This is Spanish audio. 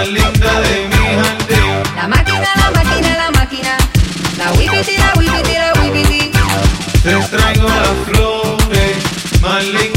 más linda de mi jardín. La máquina, la máquina, la máquina. La whippity, la whippity, la whippity. Te traigo las flores más lindas.